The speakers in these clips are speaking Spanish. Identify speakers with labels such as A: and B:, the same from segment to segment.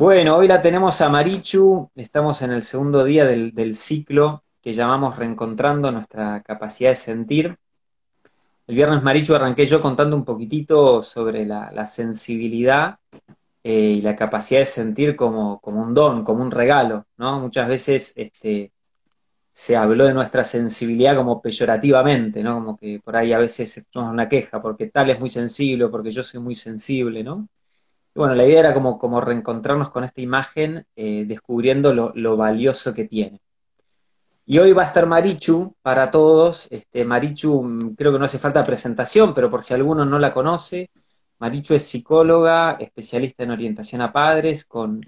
A: Bueno, hoy la tenemos a Marichu, estamos en el segundo día del, ciclo que llamamos Reencontrando nuestra capacidad de sentir. El viernes Marichu arranqué yo contando un poquitito sobre la, sensibilidad eh, y la capacidad de sentir como, como, un don, como un regalo, ¿no? Muchas veces este, se habló de nuestra sensibilidad como peyorativamente, ¿no? Como que por ahí a veces es una queja, porque tal es muy sensible, porque yo soy muy sensible, ¿no? Bueno, la idea era como, como reencontrarnos con esta imagen, eh, descubriendo lo, valioso que tiene. Y hoy va a estar Marichu para todos. Este, Marichu, mm, creo que no hace falta presentación, pero por si alguno no la conoce, Marichu es psicóloga, especialista en orientación a padres, con,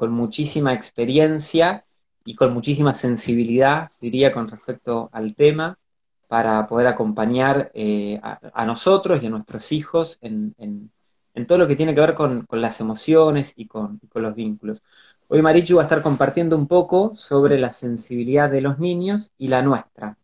A: muchísima experiencia y con muchísima sensibilidad, diría, con respecto al tema, para poder acompañar eh, a, nosotros y a nuestros hijos en, en, todo lo que tiene que ver con, con las emociones y con, y con los vínculos. Hoy Marichu va a estar compartiendo un poco sobre la sensibilidad de los niños y la nuestra,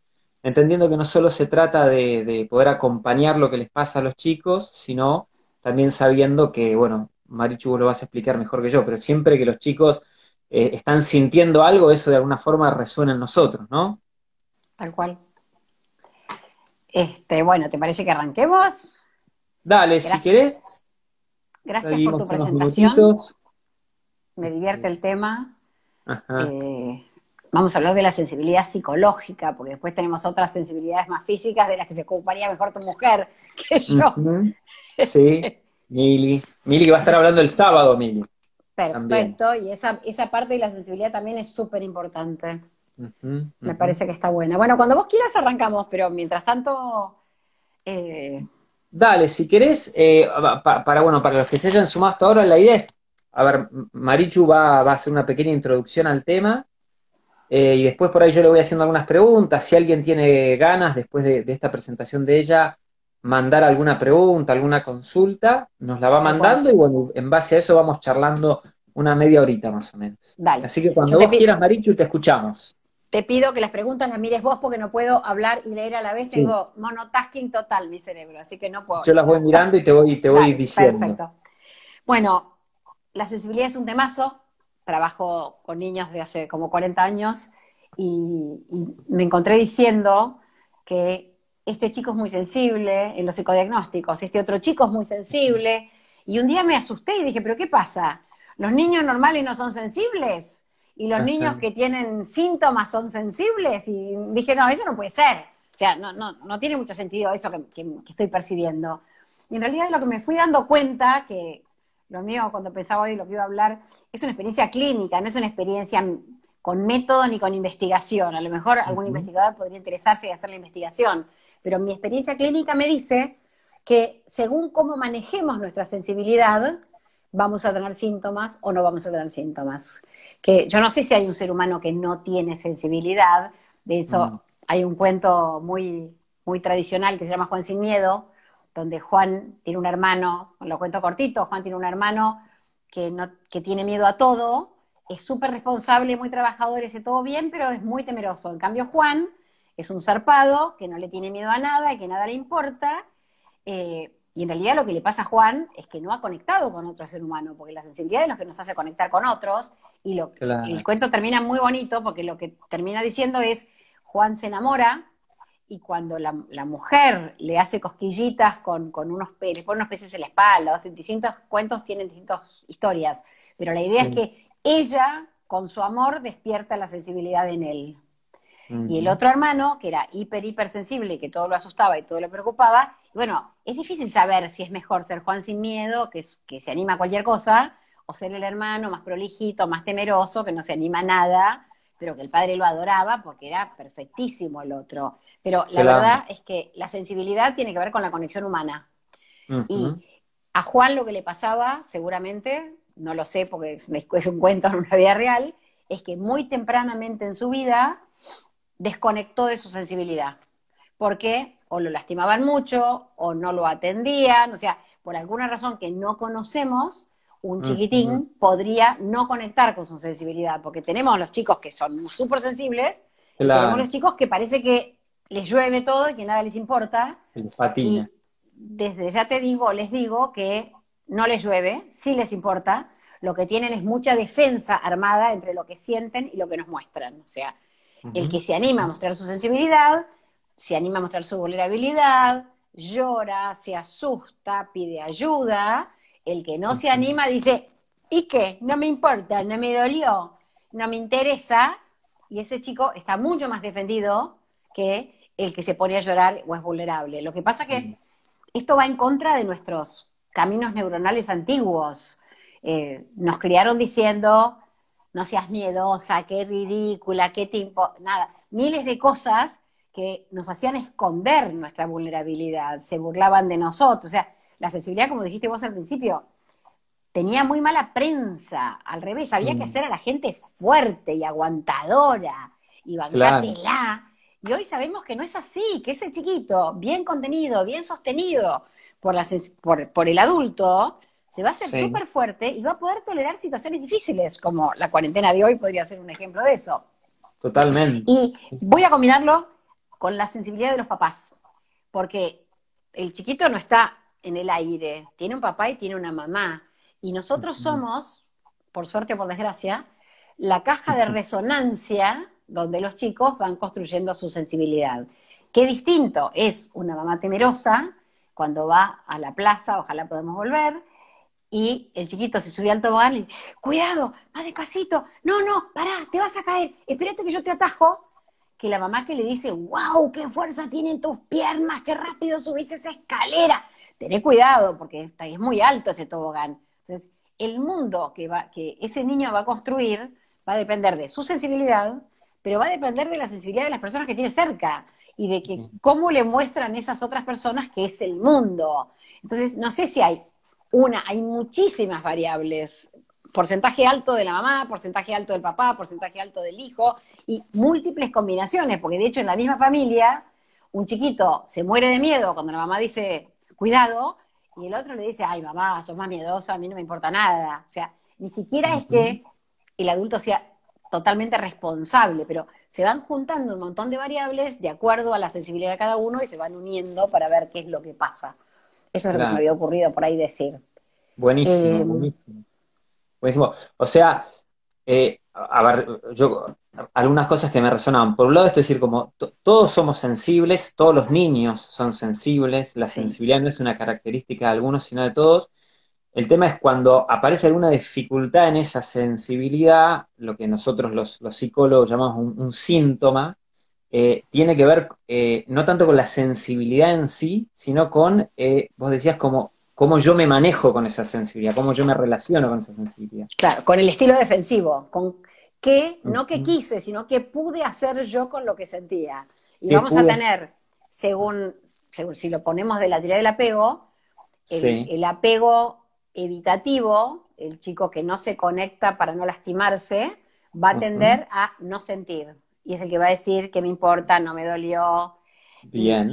A: entendiendo que no solo se trata de, de, poder acompañar lo que les pasa a los chicos, sino también sabiendo que, bueno, Marichu vos lo vas a explicar mejor que yo, pero siempre que los chicos eh, están sintiendo algo, eso de alguna forma resuena en nosotros, ¿no?
B: Tal cual. Este, bueno, ¿te parece que arranquemos?
A: Dale, Gracias. si querés.
B: Gracias por tu presentación me divierte el tema. Eh, vamos a hablar de la sensibilidad psicológica, porque después tenemos otras sensibilidades más físicas de las que se ocuparía mejor tu mujer que yo.
A: Uh -huh. Sí, Mili. Mili va a estar hablando el sábado, Mili.
B: Perfecto, también. y esa, esa parte de la sensibilidad también es súper importante. Uh -huh, uh -huh. Me parece que está buena. Bueno, cuando vos quieras arrancamos, pero mientras tanto...
A: Eh... Dale, si querés, eh, para, para, bueno, para los que se hayan sumado hasta ahora, la idea es a ver, Marichu va, va, a hacer una pequeña introducción al tema eh, y después por ahí yo le voy haciendo algunas preguntas. Si alguien tiene ganas, después de, de, esta presentación de ella, mandar alguna pregunta, alguna consulta, nos la va mandando y bueno, en base a eso vamos charlando una media horita más o menos.
B: Dale.
A: Así que cuando vos quieras, Marichu, te escuchamos.
B: Te pido que las preguntas las mires vos porque no puedo hablar y leer a la vez. Sí. Tengo monotasking total mi cerebro, así que no puedo.
A: Yo las voy mirando y te voy, te voy Dale, diciendo.
B: Perfecto. Bueno, la sensibilidad es un temazo, trabajo con niños de hace como 40 años y, y, me encontré diciendo que este chico es muy sensible en los psicodiagnósticos, este otro chico es muy sensible, y un día me asusté y dije, pero ¿qué pasa? ¿Los niños normales no son sensibles? ¿Y los niños que tienen síntomas son sensibles? Y dije, no, eso no puede ser. O sea, no, no, no tiene mucho sentido eso que, que, que estoy percibiendo. Y en realidad lo que me fui dando cuenta, que, lo mío cuando pensaba hoy lo que iba a hablar, es una experiencia clínica, no es una experiencia con método ni con investigación. A lo mejor algún uh -huh. investigador podría interesarse y hacer la investigación, pero mi experiencia clínica me dice que según cómo manejemos nuestra sensibilidad, vamos a tener síntomas o no vamos a tener síntomas. Que yo no sé si hay un ser humano que no tiene sensibilidad, de eso -huh. hay un cuento muy, muy tradicional que se llama Juan sin miedo, donde Juan tiene un hermano, lo cuento cortito, Juan tiene un hermano que, no, que tiene miedo a todo, es súper responsable, muy trabajador, ese todo bien, pero es muy temeroso. En cambio, Juan es un zarpado que no le tiene miedo a nada y que nada le importa. Eh, y en realidad lo que le pasa a Juan es que no ha conectado con otro ser humano, porque la sensibilidad es lo que nos hace conectar con otros. Y lo, claro. el cuento termina muy bonito, porque lo que termina diciendo es, Juan se enamora, y cuando la, la, mujer le hace cosquillitas con, con unos le pone unos peces en la espalda, o sea, distintos cuentos tienen distintas historias, pero la idea sí. es que ella, con su amor, despierta la sensibilidad en él. Uh -huh. Y el otro hermano, que era hiper, hipersensible, que todo lo asustaba y todo lo preocupaba, bueno, es difícil saber si es mejor ser Juan sin miedo, que, que se anima a cualquier cosa, o ser el hermano más prolijito, más temeroso, que no se anima a nada, pero que el padre lo adoraba porque era perfectísimo el otro. Pero la claro. verdad es que la sensibilidad tiene que ver con la conexión humana. Uh -huh. Y a Juan lo que le pasaba, seguramente, no lo sé porque es un cuento en una vida real, es que muy tempranamente en su vida desconectó de su sensibilidad. Porque o lo lastimaban mucho, o no lo atendían, o sea, por alguna razón que no conocemos, un chiquitín uh -huh. podría no conectar con su sensibilidad, porque tenemos los chicos que son súper sensibles, claro. tenemos los chicos que parece que les llueve todo y que nada les importa.
A: Y
B: desde ya te digo, les digo que no les llueve, sí les importa. lo que tienen es mucha defensa armada entre lo que sienten y lo que nos muestran. O sea, el que se anima a mostrar su sensibilidad, se anima a mostrar su vulnerabilidad, llora, se asusta, pide ayuda. El que no se anima dice, ¿y qué? No me importa, no me dolió, no me interesa. Y ese chico está mucho más defendido que el que se pone a llorar o es vulnerable. Lo que pasa que esto va en contra de nuestros caminos neuronales antiguos. Eh, nos criaron diciendo, no seas miedosa, qué ridícula, qué tiempo, nada, miles de cosas que nos hacían esconder nuestra vulnerabilidad, se burlaban de nosotros. O sea, la sensibilidad, como dijiste vos al principio, tenía muy mala prensa, al revés, había que mm. hacer a la gente fuerte y aguantadora y bancártela. Y hoy sabemos que no es así, que ese chiquito, bien contenido, bien sostenido por, por, el adulto, se va a hacer súper fuerte y va a poder tolerar situaciones difíciles, como la cuarentena de hoy podría ser un ejemplo de eso.
A: Totalmente.
B: Y voy a combinarlo con la sensibilidad de los papás, porque el chiquito no está en el aire, tiene un papá y tiene una mamá, y nosotros somos, por suerte o por desgracia, la caja de resonancia donde los chicos van construyendo su sensibilidad. Qué distinto es una mamá temerosa cuando va a la plaza, ojalá podamos volver, y el chiquito se sube al tobogán y dice, cuidado, más despacito, no, no, pará, te vas a caer, espérate que yo te atajo, que la mamá que le dice, wow, qué fuerza tienen tus piernas, qué rápido subís esa escalera. Tené cuidado, porque es muy alto ese tobogán. Entonces, el mundo que, va, que ese niño va a construir va a depender de su sensibilidad, pero va a depender de la sensibilidad de las personas que tiene cerca y de que cómo le muestran esas otras personas que es el mundo. Entonces, no sé si hay una, hay muchísimas variables porcentaje alto de la mamá, porcentaje alto del papá, porcentaje alto del hijo y múltiples combinaciones, porque de hecho en la misma familia un chiquito se muere de miedo cuando la mamá dice cuidado y el otro le dice, ay mamá, sos más miedosa, a mí no me importa nada. O sea, ni siquiera es que el adulto sea totalmente responsable, pero se van juntando un montón de variables de acuerdo a la sensibilidad de cada uno y se van uniendo para ver qué es lo que pasa. Eso es lo que se me había ocurrido por ahí decir.
A: Buenísimo, eh, buenísimo. O sea, eh, a ver, yo, algunas cosas que me resonaban. Por un lado, esto es decir, como todos somos sensibles, todos los niños son sensibles, la sensibilidad no es una característica de algunos, sino de todos. El tema es cuando aparece alguna dificultad en esa sensibilidad, lo que nosotros los, psicólogos llamamos un, síntoma, eh, tiene que ver eh, no tanto con la sensibilidad en sí, sino con, vos decías, como cómo yo me manejo con esa sensibilidad, cómo yo me relaciono con esa sensibilidad.
B: Claro, con el estilo defensivo, con qué, no que quise, sino qué pude hacer yo con lo que sentía. Y vamos a tener, según, según, si lo ponemos de la teoría del apego, el, apego evitativo, el chico que no se conecta para no lastimarse, va a tender a no sentir. Y es el que va a decir que me importa, no me dolió.
A: Bien.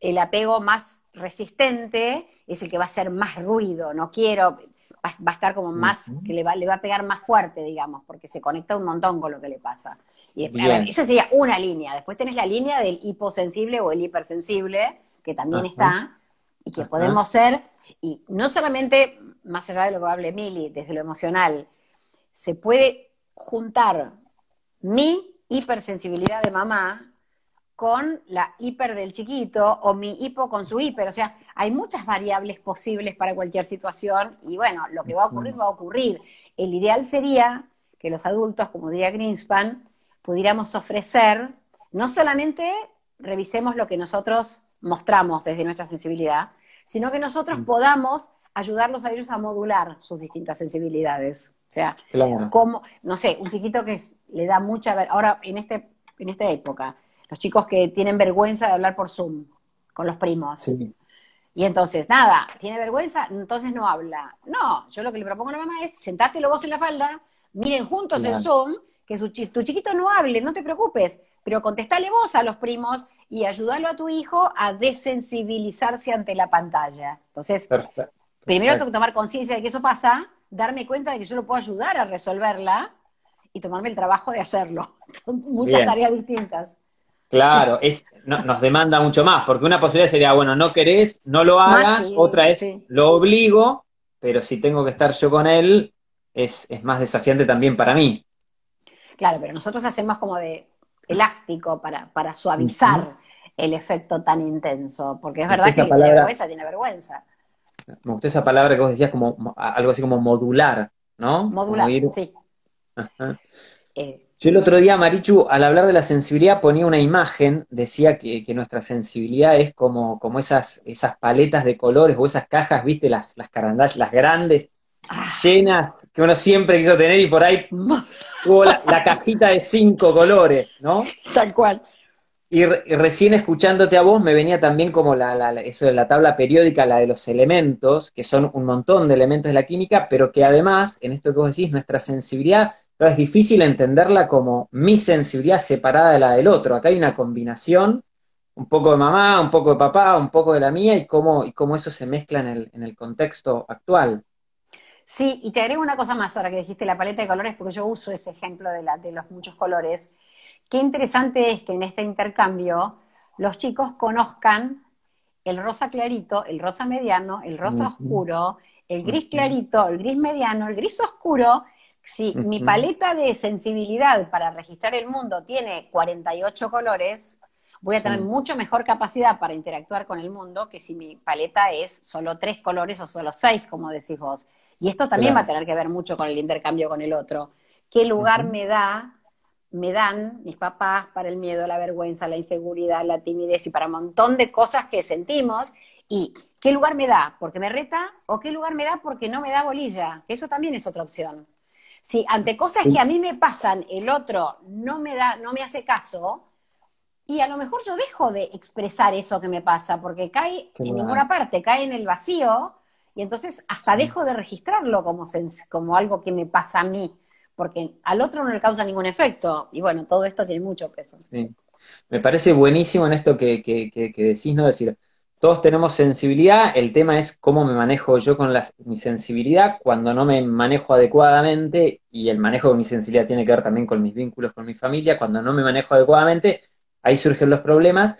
B: el apego más resistente es el que va a hacer más ruido, no quiero, va, a estar como más, que le va, le va a pegar más fuerte, digamos, porque se conecta un montón con lo que le pasa. Y esa sería una línea. Después tenés la línea del hiposensible o el hipersensible, que también está, y que podemos ser, y no solamente, más allá de lo que hable Mili, desde lo emocional, se puede juntar mi hipersensibilidad de mamá con la hiper del chiquito o mi hipo con su hiper. O sea, hay muchas variables posibles para cualquier situación y bueno, lo que va a ocurrir va a ocurrir. El ideal sería que los adultos, como diría Greenspan, pudiéramos ofrecer, no solamente revisemos lo que nosotros mostramos desde nuestra sensibilidad, sino que nosotros podamos ayudarlos a ellos a modular sus distintas sensibilidades. O sea, como, no sé, un chiquito que le da mucha, ahora en, este, en esta época, los chicos que tienen vergüenza de hablar por Zoom con los primos. Y entonces, nada, tiene vergüenza, entonces no habla. No, yo lo que le propongo a la mamá es sentártelo vos en la falda, miren juntos el Zoom, que su, tu chiquito no hable, no te preocupes, pero contestale vos a los primos y ayúdalo a tu hijo a desensibilizarse ante la pantalla. Entonces, primero tengo que tomar conciencia de que eso pasa, darme cuenta de que yo lo puedo ayudar a resolverla y tomarme el trabajo de hacerlo. Son muchas tareas distintas.
A: Claro, es, nos demanda mucho más, porque una posibilidad sería, bueno, no querés, no lo hagas, otra es, lo obligo, pero si tengo que estar yo con él, es, más desafiante también para mí.
B: Claro, pero nosotros hacemos como de elástico para, para suavizar el efecto tan intenso, porque es verdad que tiene vergüenza tiene vergüenza.
A: Me gustó esa palabra que vos decías como algo así como modular, ¿no?
B: Modular, sí.
A: Eh, Yo el otro día, Marichu, al hablar de la sensibilidad, ponía una imagen, decía que, nuestra sensibilidad es como, como esas, esas paletas de colores o esas cajas, viste, las, las las grandes, ah. llenas, que uno siempre quiso tener y por ahí tuvo la, la, cajita de cinco colores, ¿no?
B: Tal cual.
A: Y, recién escuchándote a vos me venía también como la, la, eso de la tabla periódica, la de los elementos, que son un montón de elementos de la química, pero que además, en esto que vos decís, nuestra sensibilidad, es difícil entenderla como mi sensibilidad separada de la del otro. Acá hay una combinación, un poco de mamá, un poco de papá, un poco de la mía, y cómo, y cómo eso se mezcla en el, en el contexto actual.
B: Sí, y te agrego una cosa más ahora que dijiste la paleta de colores, porque yo uso ese ejemplo de, la, de los muchos colores. Qué interesante es que en este intercambio los chicos conozcan el rosa clarito, el rosa mediano, el rosa oscuro, el gris clarito, el gris mediano, el gris oscuro. Si mi paleta de sensibilidad para registrar el mundo tiene 48 colores, voy a tener mucho mejor capacidad para interactuar con el mundo que si mi paleta es solo tres colores o solo seis, como decís vos. Y esto también va a tener que ver mucho con el intercambio con el otro. ¿Qué lugar me da me dan mis papás para el miedo, la vergüenza, la inseguridad, la timidez y para un montón de cosas que sentimos. ¿Y qué lugar me da? ¿Porque me reta? ¿O qué lugar me da porque no me da bolilla? Eso también es otra opción. Si ante cosas que a mí me pasan, el otro no me da, no me hace caso, y a lo mejor yo dejo de expresar eso que me pasa, porque cae en ninguna parte, cae en el vacío, y entonces hasta dejo de registrarlo como, como algo que me pasa a mí porque al otro no le causa ningún efecto. Y bueno, todo esto tiene mucho peso.
A: Sí. Me parece buenísimo en esto que, que, que, decís, ¿no? decir, todos tenemos sensibilidad, el tema es cómo me manejo yo con mi sensibilidad cuando no me manejo adecuadamente, y el manejo de mi sensibilidad tiene que ver también con mis vínculos con mi familia, cuando no me manejo adecuadamente, ahí surgen los problemas,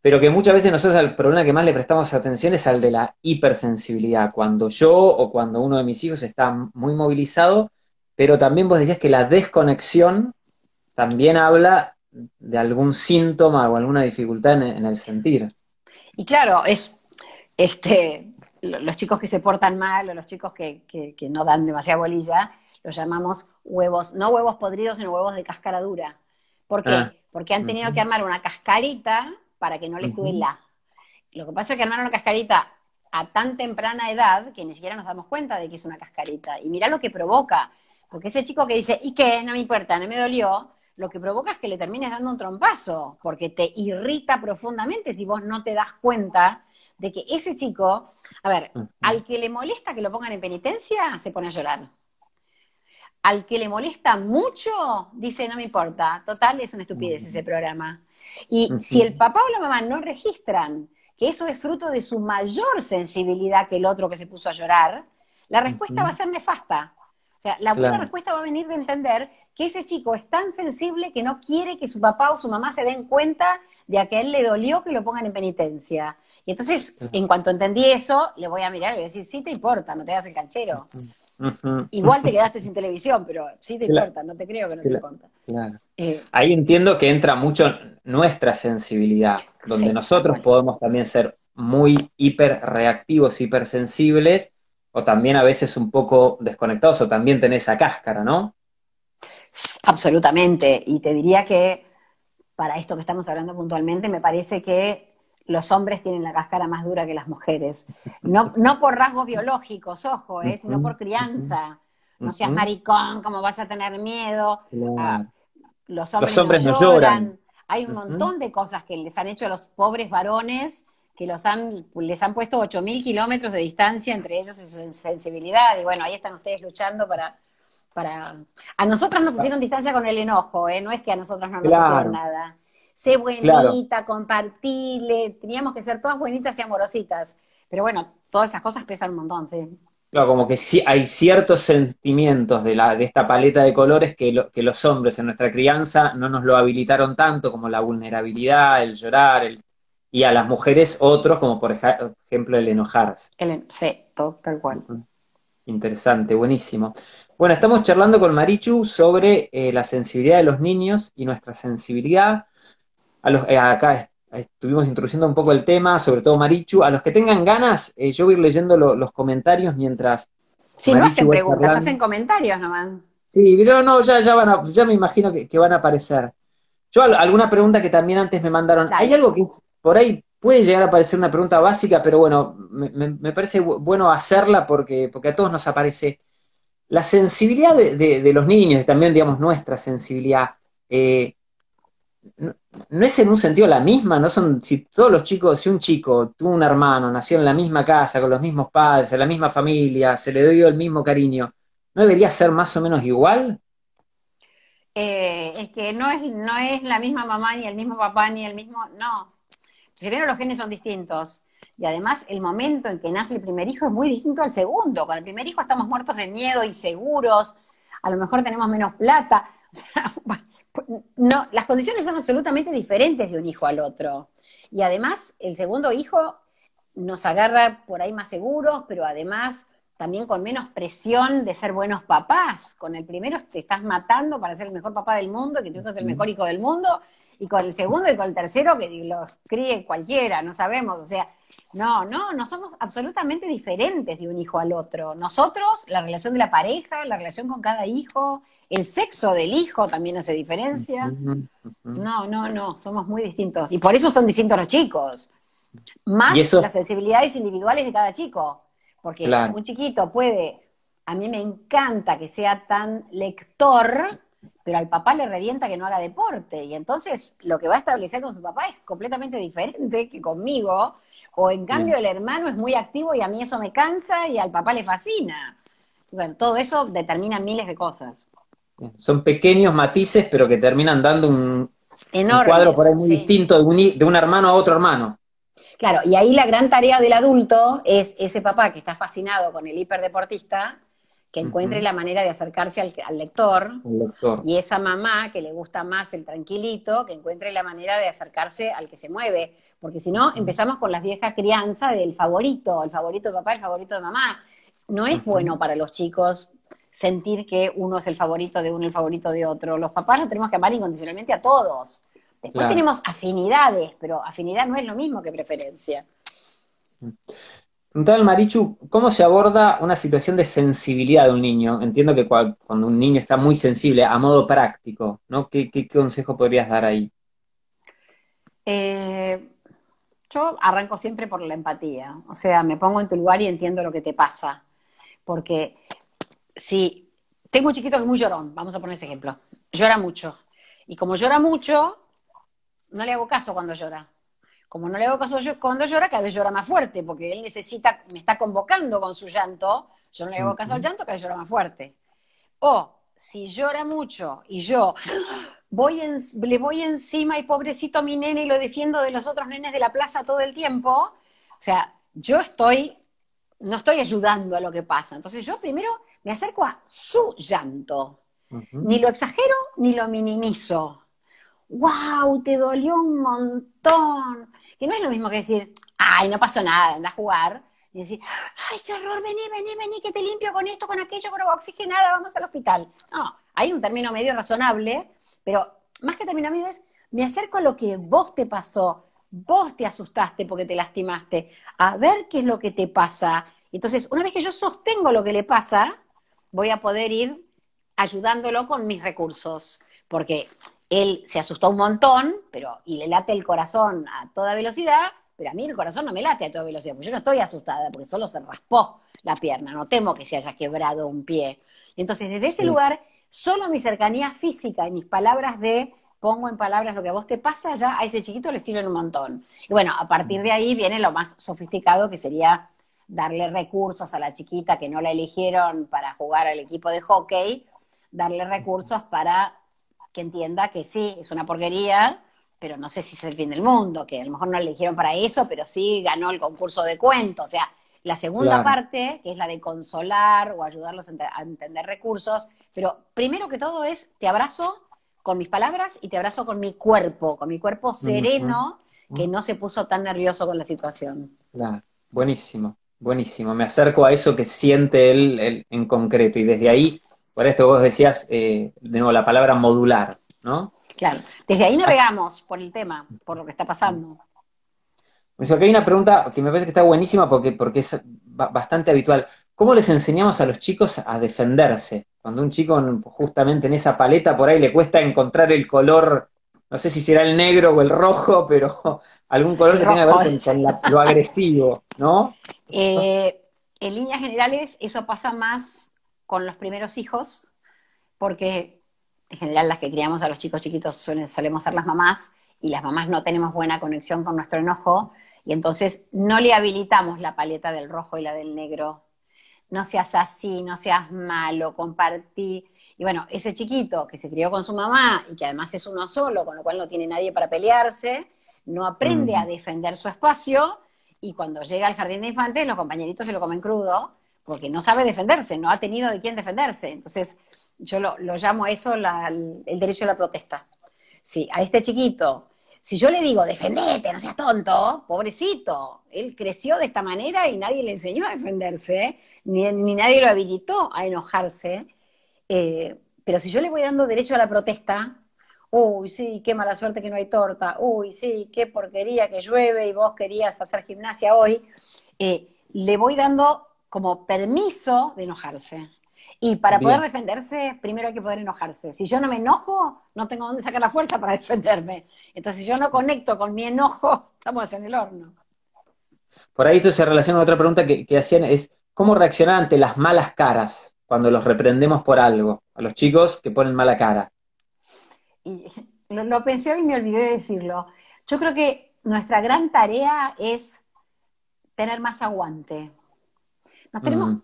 A: pero que muchas veces nosotros el problema que más le prestamos atención es al de la hipersensibilidad, cuando yo o cuando uno de mis hijos está muy movilizado, pero también vos decías que la desconexión también habla de algún síntoma o alguna dificultad en, el sentir.
B: Y claro, es este los chicos que se portan mal o los chicos que, no dan demasiada bolilla, los llamamos huevos, no huevos podridos, sino huevos de cáscara dura. ¿Por qué? Ah. Porque han tenido que armar una cascarita para que no les duela. Lo que pasa es que armaron una cascarita a tan temprana edad que ni siquiera nos damos cuenta de que es una cascarita. Y mira lo que provoca. Porque ese chico que dice, ¿y qué? No me importa, no me dolió, lo que provoca es que le termines dando un trompazo, porque te irrita profundamente si vos no te das cuenta de que ese chico, a ver, al que le molesta que lo pongan en penitencia, se pone a llorar. Al que le molesta mucho, dice, no me importa, total, es una estupidez ese programa. Y si el papá o la mamá no registran que eso es fruto de su mayor sensibilidad que el otro que se puso a llorar, la respuesta va a ser nefasta. O sea, la buena respuesta va a venir de entender que ese chico es tan sensible que no quiere que su papá o su mamá se den cuenta de a que a él le dolió que lo pongan en penitencia. Y entonces, en cuanto entendí eso, le voy a mirar y voy a decir, sí te importa, no te hagas el canchero. Igual te quedaste sin televisión, pero sí te importa, no te creo que no te importa.
A: Eh, Ahí entiendo que entra mucho nuestra sensibilidad, donde nosotros podemos también ser muy hiperreactivos, hipersensibles, o también a veces un poco desconectados, o también tenés esa cáscara, ¿no?
B: Absolutamente, y te diría que para esto que estamos hablando puntualmente, me parece que los hombres tienen la cáscara más dura que las mujeres. No, no por rasgos biológicos, ojo, ¿eh? sino por crianza. No seas maricón, como vas a tener miedo. Ah, los hombres, no, lloran. Hay un montón de cosas que les han hecho a los pobres varones que los han, les han puesto 8.000 kilómetros de distancia entre ellos y su sensibilidad. Y bueno, ahí están ustedes luchando para... para... A nosotras nos pusieron distancia con el enojo, ¿eh? no es que a nosotras no nos hicieron nada. Sé buenita, compartirle, teníamos que ser todas buenitas y amorositas. Pero bueno, todas esas cosas pesan un montón, sí.
A: Claro, como que sí hay ciertos sentimientos de, la, de esta paleta de colores que, que los hombres en nuestra crianza no nos lo habilitaron tanto, como la vulnerabilidad, el llorar, el y a las mujeres otros, como por ejemplo el enojarse.
B: sí, todo, tal cual.
A: Interesante, buenísimo. Bueno, estamos charlando con Marichu sobre eh, la sensibilidad de los niños y nuestra sensibilidad. A los, eh, acá estuvimos introduciendo un poco el tema, sobre todo Marichu. A los que tengan ganas, eh, yo voy a ir leyendo los comentarios mientras.
B: Si no hacen preguntas, hacen comentarios nomás.
A: Sí, pero no, ya, ya, van a, ya me imagino que, van a aparecer. Yo alguna pregunta que también antes me mandaron. Hay algo que por ahí puede llegar a parecer una pregunta básica, pero bueno, me, me parece bueno hacerla porque, porque a todos nos aparece la sensibilidad de, los niños y también, digamos, nuestra sensibilidad, eh, no, es en un sentido la misma, no son, si todos los chicos, si un chico tuvo un hermano, nació en la misma casa, con los mismos padres, en la misma familia, se le dio el mismo cariño, ¿no debería ser más o menos igual?
B: Eh, es que no es, no es la misma mamá, ni el mismo papá, ni el mismo, no. Primero los genes son distintos. Y además el momento en que nace el primer hijo es muy distinto al segundo. Con el primer hijo estamos muertos de miedo, inseguros, a lo mejor tenemos menos plata. O sea, no, las condiciones son absolutamente diferentes de un hijo al otro. Y además el segundo hijo nos agarra por ahí más seguros, pero además también con menos presión de ser buenos papás. Con el primero te estás matando para ser el mejor papá del mundo, que tú eres el mejor hijo del mundo, y con el segundo y con el tercero que los críe cualquiera, no sabemos, o sea, no, no, no somos absolutamente diferentes de un hijo al otro. Nosotros, la relación de la pareja, la relación con cada hijo, el sexo del hijo también hace diferencia. No, no, no, somos muy distintos. Y por eso son distintos los chicos. Más las sensibilidades individuales de cada chico. Porque un chiquito puede, a mí me encanta que sea tan lector, pero al papá le revienta que no haga deporte. Y entonces lo que va a establecer con su papá es completamente diferente que conmigo. O en cambio el hermano es muy activo y a mí eso me cansa y al papá le fascina. Bueno, todo eso determina miles de cosas.
A: Son pequeños matices, pero que terminan dando un, cuadro por ahí muy distinto de un, de un hermano a otro hermano.
B: Claro, y ahí la gran tarea del adulto es ese papá que está fascinado con el hiperdeportista, que encuentre la manera de acercarse al, lector, y esa mamá que le gusta más el tranquilito, que encuentre la manera de acercarse al que se mueve, porque si no empezamos con la vieja crianza del favorito, el favorito de papá, el favorito de mamá. No es bueno para los chicos sentir que uno es el favorito de uno, el favorito de otro. Los papás nos tenemos que amar incondicionalmente a todos. Después tenemos afinidades, pero afinidad no es lo mismo que preferencia.
A: Preguntaba Marichu, ¿cómo se aborda una situación de sensibilidad de un niño? Entiendo que cuando un niño está muy sensible, a modo práctico, ¿no? ¿Qué, consejo podrías dar ahí?
B: Eh, yo arranco siempre por la empatía, o sea, me pongo en tu lugar y entiendo lo que te pasa. Porque si tengo un chiquito que es muy llorón, vamos a poner ese ejemplo, llora mucho. Y como llora mucho, no le hago caso cuando llora como no le hago caso cuando llora, cada vez llora más fuerte, porque él necesita, me está convocando con su llanto, yo no le hago caso al llanto, cada vez llora más fuerte. O si llora mucho y yo voy le voy encima y pobrecito a mi nene y lo defiendo de los otros nenes de la plaza todo el tiempo, o sea, yo estoy, no estoy ayudando a lo que pasa. Entonces yo primero me acerco a su llanto. Ni lo exagero ni lo minimizo. ¡Wow! Te dolió un montón que no es lo mismo que decir, ay, no pasó nada, anda a jugar, y decir, ay, qué horror, vení, vení, vení, que te limpio con esto, con aquello, con oxigenada, vamos al hospital. No, hay un término medio razonable, pero más que término medio es, me acerco a lo que vos te pasó, vos te asustaste porque te lastimaste, a ver qué es lo que te pasa. Entonces, una vez que yo sostengo lo que le pasa, voy a poder ir ayudándolo con mis recursos, porque él se asustó un montón, pero y le late el corazón a toda velocidad, pero a mí el corazón no me late a toda velocidad, porque yo no estoy asustada, porque solo se raspó la pierna, no temo que se haya quebrado un pie. Entonces, desde ese lugar, solo mi cercanía física y mis palabras de pongo en palabras lo que a vos te pasa, ya a ese chiquito le sirven un montón. Y bueno, a partir de ahí viene lo más sofisticado, que sería darle recursos a la chiquita que no la eligieron para jugar al equipo de hockey, darle recursos para que entienda que sí, es una porquería, pero no sé si es el fin del mundo, que a lo mejor no le eligieron para eso, pero sí ganó el concurso de cuentos. O sea, la segunda parte, que es la de consolar o ayudarlos a entender recursos, pero primero que todo es, te abrazo con mis palabras y te abrazo con mi cuerpo, con mi cuerpo sereno, que no se puso tan nervioso con la situación.
A: Claro, buenísimo, buenísimo. Me acerco a eso que siente él en concreto y desde ahí por esto vos decías, eh, de nuevo, la palabra modular, ¿no?
B: Claro, desde ahí navegamos por el tema, por lo que está pasando.
A: Pues acá hay una pregunta que me parece que está buenísima porque, porque es bastante habitual. ¿Cómo les enseñamos a los chicos a defenderse? Cuando un chico justamente en esa paleta por ahí le cuesta encontrar el color, no sé si será el negro o el rojo, pero algún color que tenga que ver con, lo agresivo, ¿no?
B: Eh, en líneas generales eso pasa más con los primeros hijos, porque en general las que criamos a los chicos chiquitos suelen, solemos ser las mamás, y las mamás no tenemos buena conexión con nuestro enojo, y entonces no le habilitamos la paleta del rojo y la del negro. No seas así, no seas malo, compartí. Y bueno, ese chiquito que se crió con su mamá y que además es uno solo, con lo cual no tiene nadie para pelearse, no aprende a defender su espacio y cuando llega al jardín de infantes los compañeritos se lo comen crudo porque no sabe defenderse, no ha tenido de quién defenderse. Entonces, yo lo, llamo a eso el derecho a la protesta. Sí, a este chiquito, si yo le digo, defendete, no seas tonto, pobrecito, él creció de esta manera y nadie le enseñó a defenderse, ni, nadie lo habilitó a enojarse. Eh, pero si yo le voy dando derecho a la protesta, uy, sí, qué mala suerte que no hay torta, uy, sí, qué porquería que llueve y vos querías hacer gimnasia hoy, eh, le voy dando como permiso de enojarse. Y para poder defenderse, primero hay que poder enojarse. Si yo no me enojo, no tengo dónde sacar la fuerza para defenderme. Entonces, si yo no conecto con mi enojo, estamos en el horno.
A: Por ahí esto se relaciona a otra pregunta que, hacían, es ¿cómo reaccionar ante las malas caras cuando los reprendemos por algo? A los chicos que ponen mala cara.
B: Y lo, lo pensé y me olvidé de decirlo. Yo creo que nuestra gran tarea es tener más aguante. Nos tenemos mm.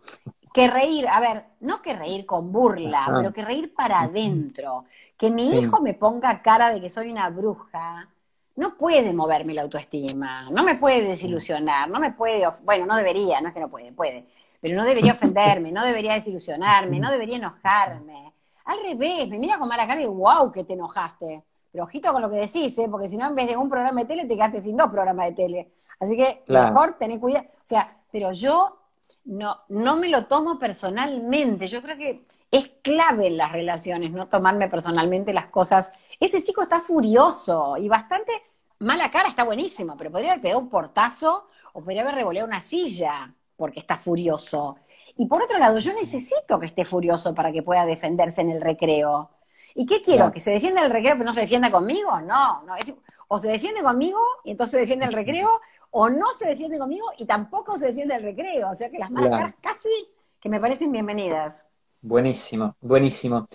B: que reír, a ver, no que reír con burla, pero que reír para adentro. Que mi hijo me ponga cara de que soy una bruja, no puede moverme la autoestima, no me puede desilusionar, no me puede, bueno, no debería, no es que no puede, puede, pero no debería ofenderme, no debería desilusionarme, no debería enojarme. Al revés, me mira con mala cara y wow, que te enojaste. Pero ojito con lo que decís, ¿eh? porque si no, en vez de un programa de tele, te quedaste sin dos programas de tele. Así que mejor tener cuidado. O sea, pero yo no, no me lo tomo personalmente. Yo creo que es clave en las relaciones, no tomarme personalmente las cosas. Ese chico está furioso y bastante mala cara, está buenísimo, pero podría haber pegado un portazo o podría haber revoleado una silla porque está furioso. Y por otro lado, yo necesito que esté furioso para que pueda defenderse en el recreo. ¿Y qué quiero? ¿Que se defienda el recreo pero no se defienda conmigo? No, no. o se defiende conmigo y entonces defiende el recreo, o no se defiende conmigo y tampoco se defiende el recreo. O sea que las malas caras casi que me parecen bienvenidas.
A: Buenísimo, buenísimo.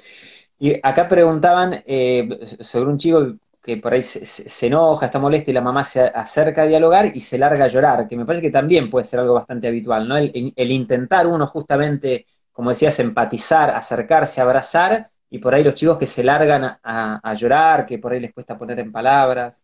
A: Y acá preguntaban eh, sobre un chico que por ahí se, enoja, está molesto y la mamá se acerca a dialogar y se larga a llorar, que me parece que también puede ser algo bastante habitual, ¿no? El, intentar uno justamente, como decías, empatizar, acercarse, abrazar, y por ahí los chicos que se largan a llorar, que por ahí les cuesta poner en palabras.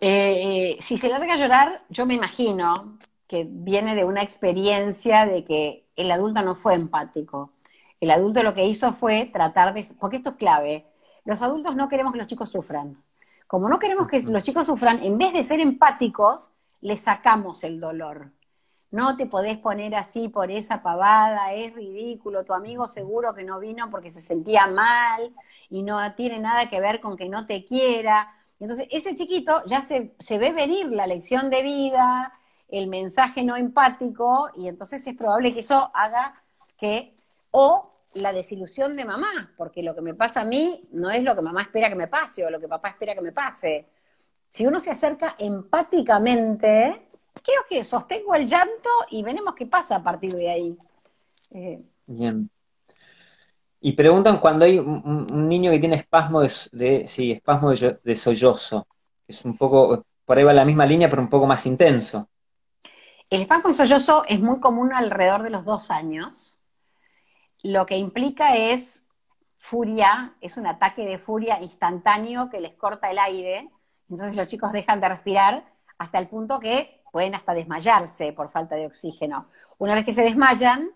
B: Eh, si se larga a llorar, yo me imagino que viene de una experiencia de que el adulto no fue empático. El adulto lo que hizo fue tratar de... Porque esto es clave. Los adultos no queremos que los chicos sufran. Como no queremos que los chicos sufran, en vez de ser empáticos, les sacamos el dolor. No te podés poner así por esa pavada, es ridículo, tu amigo seguro que no vino porque se sentía mal y no tiene nada que ver con que no te quiera. Entonces, ese chiquito ya se, ve venir la lección de vida, el mensaje no empático, y entonces es probable que eso haga que, o la desilusión de mamá, porque lo que me pasa a mí no es lo que mamá espera que me pase o lo que papá espera que me pase. Si uno se acerca empáticamente, creo que sostengo el llanto y veremos qué pasa a partir de ahí.
A: Eh, Bien. Y preguntan cuando hay un, niño que tiene espasmo de, sí, espasmo de, sollozo, es un poco, por ahí va la misma línea, pero un poco más intenso.
B: El espasmo de sollozo es muy común alrededor de los dos años. Lo que implica es furia, es un ataque de furia instantáneo que les corta el aire, entonces los chicos dejan de respirar hasta el punto que pueden hasta desmayarse por falta de oxígeno. Una vez que se desmayan,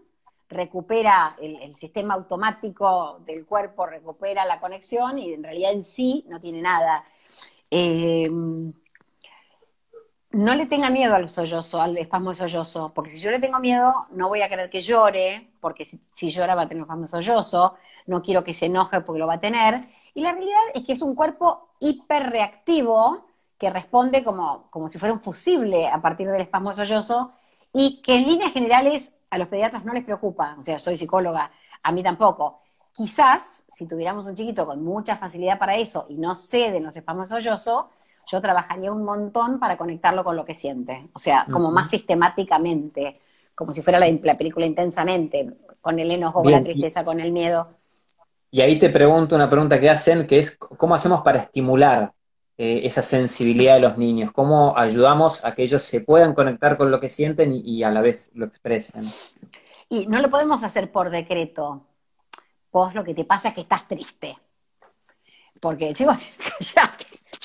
B: recupera el, sistema automático del cuerpo, recupera la conexión y en realidad en sí no tiene nada. Em, no le tenga miedo al sollozo, al espasmo de sollozo, porque si yo le tengo miedo, no voy a querer que llore, porque si, llora va a tener espasmo de sollozo, no quiero que se enoje porque lo va a tener. Y la realidad es que es un cuerpo hiperreactivo que responde como, como si fuera un fusible a partir del espasmo de sollozo y que en líneas generales a los pediatras no les preocupa, o sea, soy psicóloga, a mí tampoco. Quizás, si tuviéramos un chiquito con mucha facilidad para eso y no cede en los espasmos de sollozo, yo trabajaría un montón para conectarlo con lo que siente, o sea, como más sistemáticamente, como si fuera la, película intensamente, con el enojo, con la tristeza, con el miedo.
A: Y ahí te pregunto una pregunta que hacen, que es, ¿cómo hacemos para estimular eh, esa sensibilidad de los niños? ¿Cómo ayudamos a que ellos se puedan conectar con lo que sienten y, a la vez lo expresen?
B: Y no lo podemos hacer por decreto. Vos lo que te pasa es que estás triste. Porque, chicos,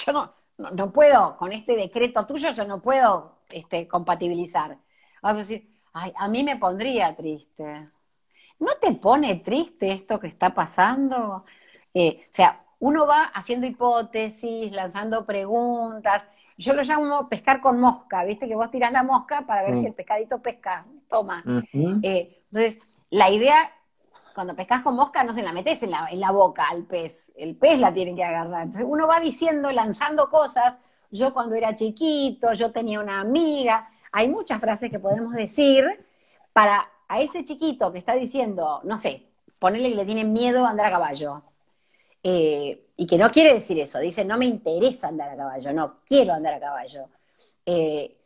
B: yo no, no, puedo, con este decreto tuyo yo no puedo este, compatibilizar. Vamos a decir, ay, a mí me pondría triste. ¿No te pone triste esto que está pasando? Eh, o sea, uno va haciendo hipótesis, lanzando preguntas. Yo lo llamo pescar con mosca, ¿viste? Que vos tirás la mosca para ver si el pescadito pesca. Toma. Eh, entonces, la idea cuando pescas con mosca no se la metes en la, en la boca al pez, el pez la tiene que agarrar. Entonces uno va diciendo, lanzando cosas, yo cuando era chiquito, yo tenía una amiga, hay muchas frases que podemos decir para a ese chiquito que está diciendo, no sé, ponerle que le tiene miedo a andar a caballo. Eh, y que no quiere decir eso, dice, no me interesa andar a caballo, no quiero andar a caballo. Eh,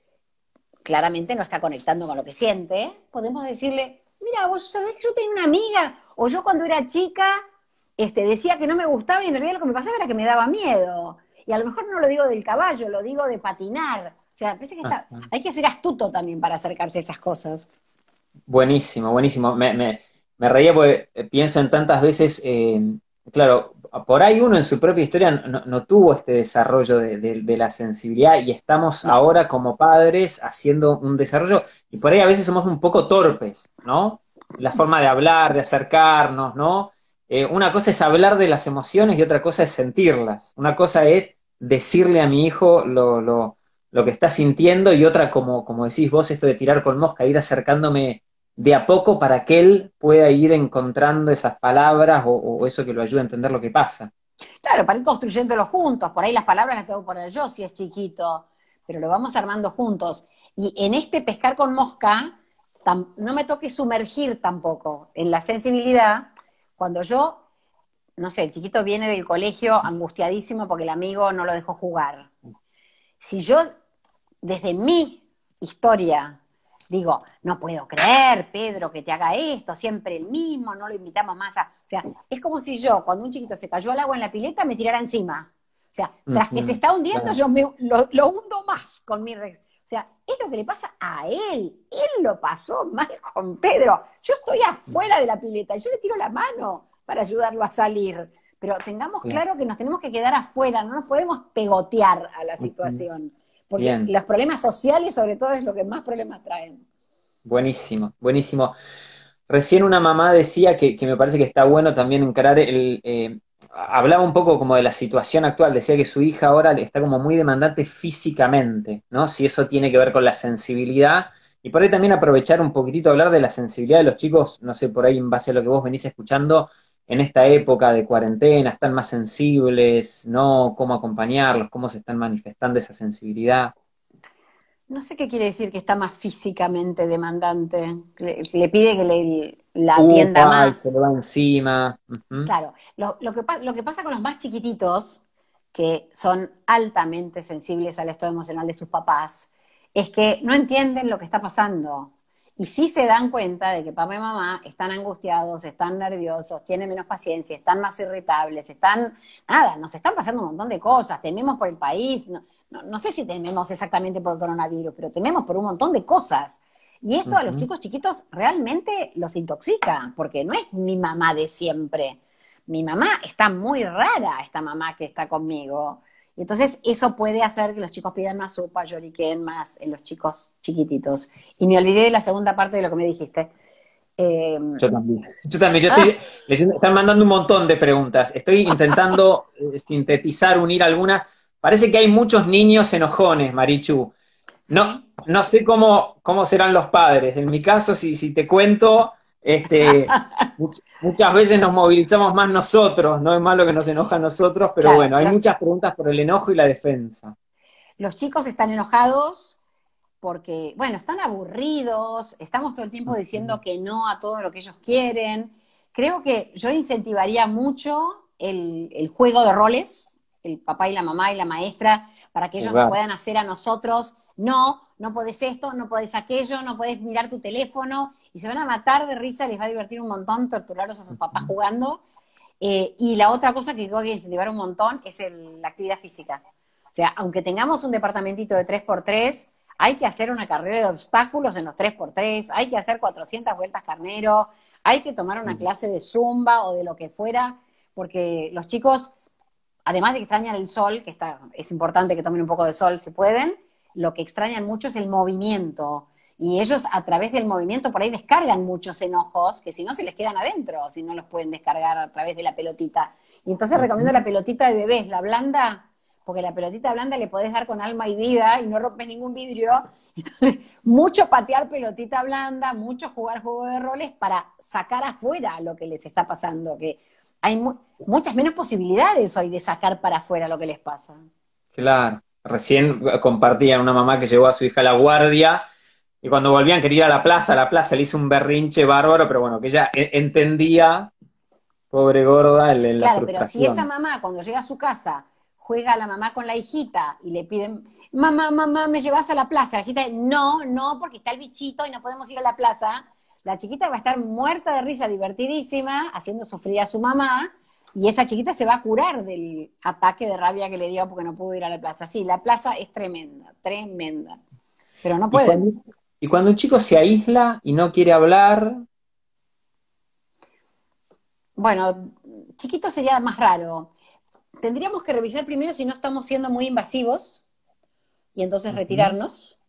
B: claramente no está conectando con lo que siente, podemos decirle, mira, vos sabés que yo tenía una amiga, o yo cuando era chica este, decía que no me gustaba y en realidad lo que me pasaba era que me daba miedo. Y a lo mejor no lo digo del caballo, lo digo de patinar. O sea, parece que está, hay que ser astuto también para acercarse a esas cosas.
A: Buenísimo, buenísimo. Me, me, me reía porque pienso en tantas veces, eh, claro, por ahí uno en su propia historia no, tuvo este desarrollo de, la sensibilidad y estamos ahora como padres haciendo un desarrollo y por ahí a veces somos un poco torpes, ¿no? La forma de hablar, de acercarnos, ¿no? Eh, una cosa es hablar de las emociones y otra cosa es sentirlas. Una cosa es decirle a mi hijo lo, lo, lo que está sintiendo y otra, como, como decís vos, esto de tirar con mosca, ir acercándome de a poco para que él pueda ir encontrando esas palabras o, eso que lo ayude a entender lo que pasa.
B: Claro, para ir construyéndolo juntos. Por ahí las palabras las tengo que poner yo si es chiquito, pero lo vamos armando juntos. Y en este pescar con mosca, no me toque sumergir tampoco en la sensibilidad cuando yo, no sé, el chiquito viene del colegio angustiadísimo porque el amigo no lo dejó jugar. Si yo, desde mi historia, digo, no puedo creer, Pedro, que te haga esto, siempre el mismo, no lo invitamos más a... O sea, es como si yo, cuando un chiquito se cayó al agua en la pileta, me tirara encima. O sea, tras que se está hundiendo, yo me, lo, hundo más con mi... O sea, es lo que le pasa a él. Él lo pasó mal con Pedro. Yo estoy afuera de la pileta yo le tiro la mano para ayudarlo a salir. Pero tengamos claro que nos tenemos que quedar afuera, no nos podemos pegotear a la situación. Porque los problemas sociales, sobre todo, es lo que más problemas traen.
A: Buenísimo, buenísimo. Recién una mamá decía que, me parece que está bueno también encarar el... Eh, hablaba un poco como de la situación actual, decía que su hija ahora está como muy demandante físicamente, ¿no? Si eso tiene que ver con la sensibilidad. Y por ahí también aprovechar un poquitito hablar de la sensibilidad de los chicos, no sé, por ahí en base a lo que vos venís escuchando, en esta época de cuarentena, están más sensibles, ¿no? ¿Cómo acompañarlos? ¿Cómo se están manifestando esa sensibilidad?
B: No sé qué quiere decir que está más físicamente demandante. Le, pide que le, la atienda más.
A: Se le va encima.
B: Claro. Lo, que, lo que pasa con los más chiquititos, que son altamente sensibles al estado emocional de sus papás, es que no entienden lo que está pasando. Y sí se dan cuenta de que papá y mamá están angustiados, están nerviosos, tienen menos paciencia, están más irritables, están, nada, nos están pasando un montón de cosas, tememos por el país, no, sé si tememos exactamente por el coronavirus, pero tememos por un montón de cosas. Y esto a los chicos chiquitos realmente los intoxica, porque no es mi mamá de siempre. Mi mamá está muy rara, esta mamá que está conmigo. Entonces, eso puede hacer que los chicos pidan más sopa, lloriquen más en los chicos chiquititos. Y me olvidé de la segunda parte de lo que me dijiste.
A: Em, yo también. Yo también. Yo estoy, ah. están mandando un montón de preguntas. Estoy intentando eh, sintetizar, unir algunas. Parece que hay muchos niños enojones, Marichu. No, no sé cómo, cómo serán los padres. En mi caso, si, si te cuento, este, muchas veces nos movilizamos más nosotros, no es malo que nos enoja a nosotros, pero bueno, hay muchas preguntas por el enojo y la defensa.
B: Los chicos están enojados porque, bueno, están aburridos, estamos todo el tiempo diciendo que no a todo lo que ellos quieren. Creo que yo incentivaría mucho el, juego de roles, el papá y la mamá y la maestra, para que ellos puedan hacer a nosotros, no, no podés esto, no podés aquello, no podés mirar tu teléfono, y se van a matar de risa, les va a divertir un montón torturarlos a sus papás jugando. Eh, y la otra cosa que creo que incentivar un montón es la actividad física. O sea, aunque tengamos un departamentito de 3x3, hay que hacer una carrera de obstáculos en los 3x3, hay que hacer 400 vueltas carnero, hay que tomar una clase de zumba o de lo que fuera, porque los chicos, además de que extrañan el sol, que está, es importante que tomen un poco de sol si pueden, lo que extrañan mucho es el movimiento. Y ellos a través del movimiento por ahí descargan muchos enojos que si no se les quedan adentro, si no los pueden descargar a través de la pelotita. Y entonces recomiendo la pelotita de bebés, la blanda, porque la pelotita blanda le podés dar con alma y vida y no rompes ningún vidrio. Entonces, mucho patear pelotita blanda, mucho jugar juego de roles para sacar afuera lo que les está pasando, que hay muchas menos posibilidades hoy de sacar para afuera lo que les pasa.
A: Claro, recién compartían una mamá que llevó a su hija a la guardia y cuando volvían quería ir a la plaza, a la plaza le hizo un berrinche bárbaro, pero bueno, que ella e-, entendía, pobre gorda, el,
B: Claro, pero si esa mamá cuando llega a su casa juega a la mamá con la hijita y le piden, mamá, mamá, me llevas a la plaza. La hijita, no, no, porque está el bichito y no podemos ir a la plaza. La chiquita va a estar muerta de risa, divertidísima, haciendo sufrir a su mamá, y esa chiquita se va a curar del ataque de rabia que le dio porque no pudo ir a la plaza. Sí, la plaza es tremenda, tremenda. Pero no puede.
A: y cuando un chico se aísla y no quiere hablar.
B: Bueno, chiquito sería más raro tendríamos que revisar primero si no estamos siendo muy invasivos y entonces retirarnos.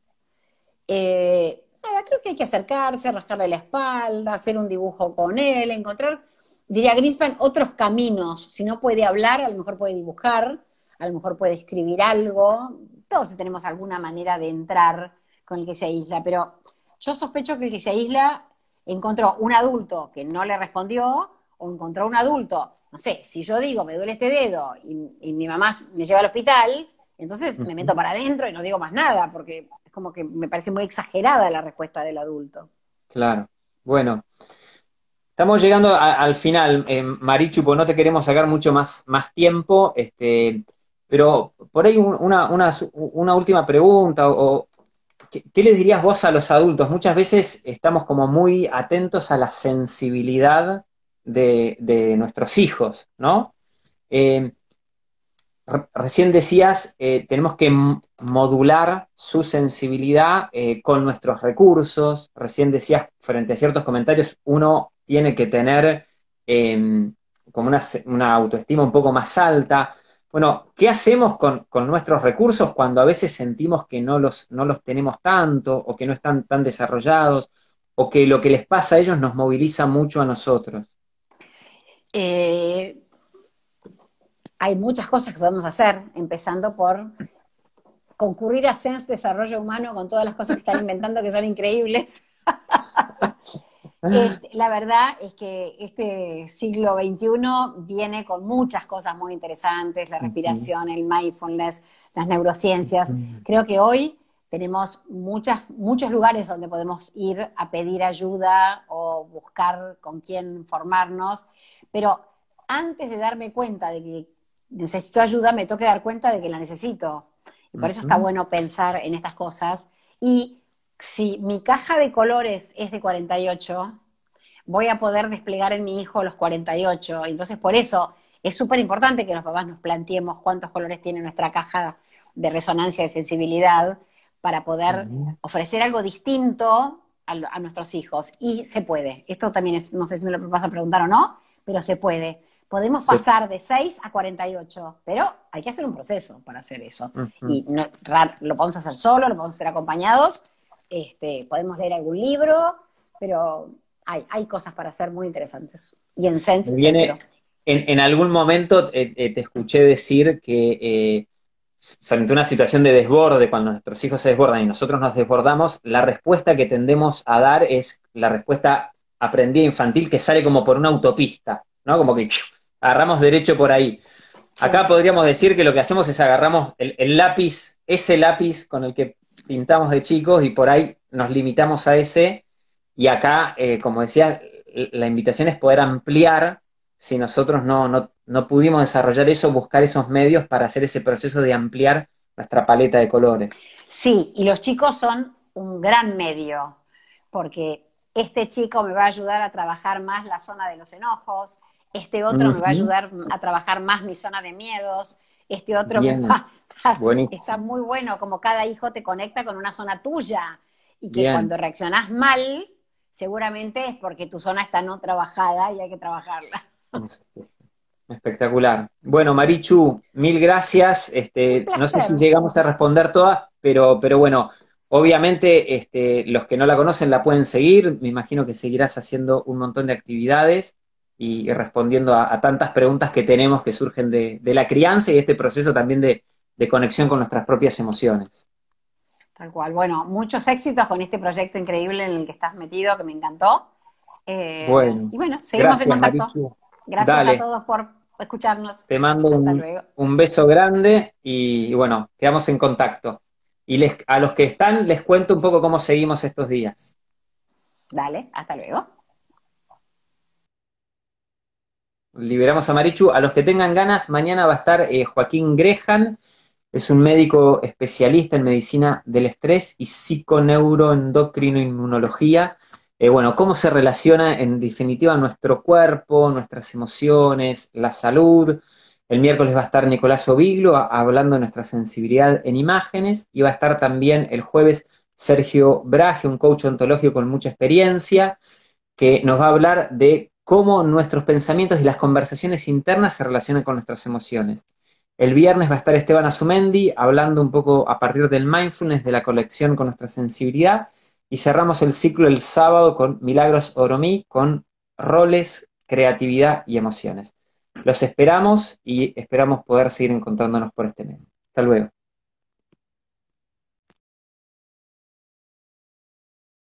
B: Eh, creo que hay que acercarse, rascarle la espalda, hacer un dibujo con él, encontrar, diría Greenspan, otros caminos. Si no puede hablar, a lo mejor puede dibujar, a lo mejor puede escribir algo. Todos tenemos alguna manera de entrar con el que se aísla, pero yo sospecho que el que se aísla encontró un adulto que no le respondió o encontró un adulto no sé, si yo digo me duele este dedo y, mi mamá me lleva al hospital, entonces me meto para adentro y no digo más nada, porque es como que me parece muy exagerada la respuesta del adulto.
A: Claro. Bueno, estamos llegando al final, eh, Marichu, pues no te queremos sacar mucho más, tiempo, este, pero por ahí una, última pregunta, ¿qué, ¿qué les dirías vos a los adultos? Muchas veces estamos como muy atentos a la sensibilidad de, nuestros hijos, ¿no? Eh, recién decías, eh, tenemos que modular su sensibilidad eh, con nuestros recursos. Recién decías, frente a ciertos comentarios, uno tiene que tener em, como una, autoestima un poco más alta. Bueno, ¿qué hacemos con, nuestros recursos cuando a veces sentimos que no los, no los tenemos tanto o que no están tan desarrollados o que lo que les pasa a ellos nos moviliza mucho a nosotros?
B: Eh, hay muchas cosas que podemos hacer, empezando por concurrir a Sense Desarrollo Humano con todas las cosas que están inventando que son increíbles. Este, la verdad es que este siglo XXI viene con muchas cosas muy interesantes, la respiración, el mindfulness, las neurociencias. Creo que hoy tenemos muchas, muchos lugares donde podemos ir a pedir ayuda o buscar con quién formarnos, pero antes de darme cuenta de que necesito ayuda, me toque dar cuenta de que la necesito. Y por eso está bueno pensar en estas cosas. Y si mi caja de colores es de 48, voy a poder desplegar en mi hijo los 48. Entonces, por eso es súper importante que los papás nos planteemos cuántos colores tiene nuestra caja de resonancia de sensibilidad para poder ofrecer algo distinto a, nuestros hijos. Y se puede. Esto también es, no sé si me lo vas a preguntar o no, pero se puede. Podemos pasar de 6 a 48, pero hay que hacer un proceso para hacer eso. Y no, lo podemos hacer solo, lo podemos hacer acompañados, este, podemos leer algún libro, pero hay, hay cosas para hacer muy interesantes. Y en Sense,
A: Viene, en, en, algún momento eh, eh, te escuché decir que eh, frente a una situación de desborde, cuando nuestros hijos se desbordan y nosotros nos desbordamos, la respuesta que tendemos a dar es la respuesta aprendida infantil que sale como por una autopista, ¿no? Como que agarramos derecho por ahí. Acá podríamos decir que lo que hacemos es agarramos el, lápiz, ese lápiz con el que pintamos de chicos y por ahí nos limitamos a ese. Y acá, eh, como decía, la invitación es poder ampliar si nosotros no, no, no pudimos desarrollar eso, buscar esos medios para hacer ese proceso de ampliar nuestra paleta de colores.
B: Sí, y los chicos son un gran medio, porque este chico me va a ayudar a trabajar más la zona de los enojos, este otro me va a ayudar a trabajar más mi zona de miedos, este otro me va a... Está muy bueno, como cada hijo te conecta con una zona tuya, y que cuando reaccionás mal, seguramente es porque tu zona está no trabajada y hay que trabajarla.
A: Espectacular. Bueno, Marichu, mil gracias. Este, no sé si llegamos a responder todas, pero, pero bueno, obviamente este, los que no la conocen la pueden seguir. Me imagino que seguirás haciendo un montón de actividades y, respondiendo a, tantas preguntas que tenemos que surgen de, la crianza y este proceso también de, conexión con nuestras propias emociones.
B: Tal cual. Bueno, muchos éxitos con este proyecto increíble en el que estás metido, que me encantó.
A: Eh, bueno,
B: y bueno, seguimos en contacto. Gracias a todos por escucharnos.
A: Te mando un, beso grande y, bueno, quedamos en contacto. Y les, a los que están les cuento un poco cómo seguimos estos días.
B: Dale, hasta luego.
A: Liberamos a Marichu. A los que tengan ganas, mañana va a estar eh, Joaquín Grejan, es un médico especialista en medicina del estrés y psiconeuroendocrinoinmunología. Eh, bueno, cómo se relaciona en definitiva nuestro cuerpo, nuestras emociones, la salud. El miércoles va a estar Nicolás Oviglo hablando de nuestra sensibilidad en imágenes y va a estar también el jueves Sergio Braje, un coach ontológico con mucha experiencia, que nos va a hablar de cómo nuestros pensamientos y las conversaciones internas se relacionan con nuestras emociones. El viernes va a estar Esteban Azumendi hablando un poco a partir del mindfulness de la colección con nuestra sensibilidad y cerramos el ciclo el sábado con Milagros Oromí, con roles, creatividad y emociones. Los esperamos y esperamos poder seguir encontrándonos por este medio. Hasta luego.